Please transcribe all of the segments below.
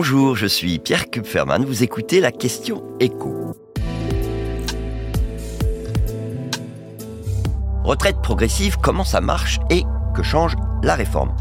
Bonjour, je suis Pierre Kupferman, vous écoutez la question écho. Retraite progressive, comment ça marche et que change la réforme?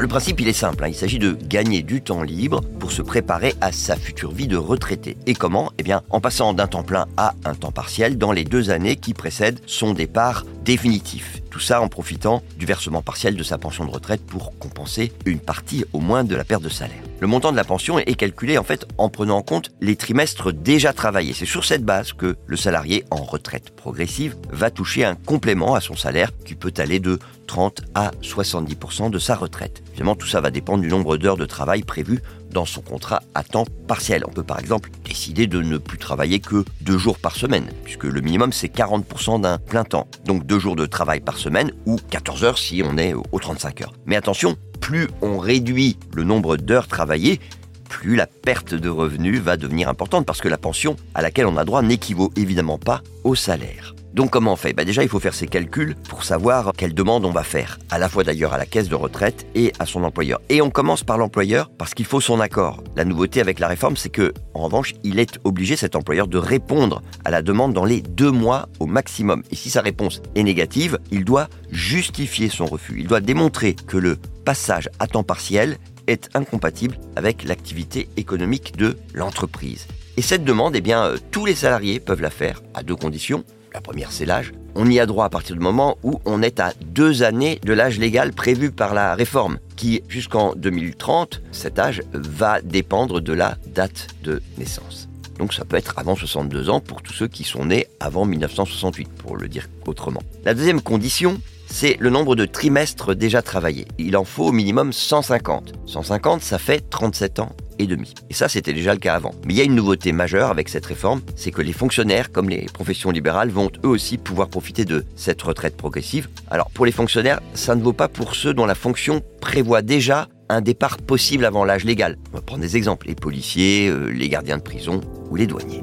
Le principe, il est simple. Hein. Il s'agit de gagner du temps libre pour se préparer à sa future vie de retraité. Et comment? Eh bien, en passant d'un temps plein à un temps partiel dans les deux années qui précèdent son départ définitif. Tout ça en profitant du versement partiel de sa pension de retraite pour compenser une partie au moins de la perte de salaire. Le montant de la pension est calculé en fait en prenant en compte les trimestres déjà travaillés. C'est sur cette base que le salarié en retraite progressive va toucher un complément à son salaire qui peut aller de 30 à 70% de sa retraite. Évidemment, tout ça va dépendre du nombre d'heures de travail prévues dans son contrat à temps partiel. On peut par exemple décider de ne plus travailler que deux jours par semaine, puisque le minimum c'est 40% d'un plein temps. Donc deux jours de travail par semaine ou 14 heures si on est aux 35 heures. Mais attention, plus on réduit le nombre d'heures travaillées, plus la perte de revenus va devenir importante parce que la pension à laquelle on a droit n'équivaut évidemment pas au salaire. Donc comment on fait? Bah Déjà, il faut faire ses calculs pour savoir quelle demande on va faire, à la fois d'ailleurs à la caisse de retraite et à son employeur. Et on commence par l'employeur parce qu'il faut son accord. La nouveauté avec la réforme, c'est que, en revanche, il est obligé, cet employeur, de répondre à la demande dans les deux mois au maximum. Et si sa réponse est négative, il doit justifier son refus. Il doit démontrer que le passage à temps partiel est incompatible avec l'activité économique de l'entreprise. Et cette demande, eh euh, tous les salariés peuvent la faire à deux conditions. La première, c'est l'âge. On y a droit à partir du moment où on est à deux années de l'âge légal prévu par la réforme, qui jusqu'en 2030, cet âge va dépendre de la date de naissance. Donc ça peut être avant 62 ans pour tous ceux qui sont nés avant 1968, pour le dire autrement. La deuxième condition, c'est le nombre de trimestres déjà travaillés. Il en faut au minimum 150. 150, ça fait 37 ans et demi. Et ça, c'était déjà le cas avant. Mais il y a une nouveauté majeure avec cette réforme, c'est que les fonctionnaires, comme les professions libérales, vont eux aussi pouvoir profiter de cette retraite progressive. Alors pour les fonctionnaires, ça ne vaut pas pour ceux dont la fonction prévoit déjà un départ possible avant l'âge légal. On va prendre des exemples, les policiers, euh, les gardiens de prison ou les douaniers.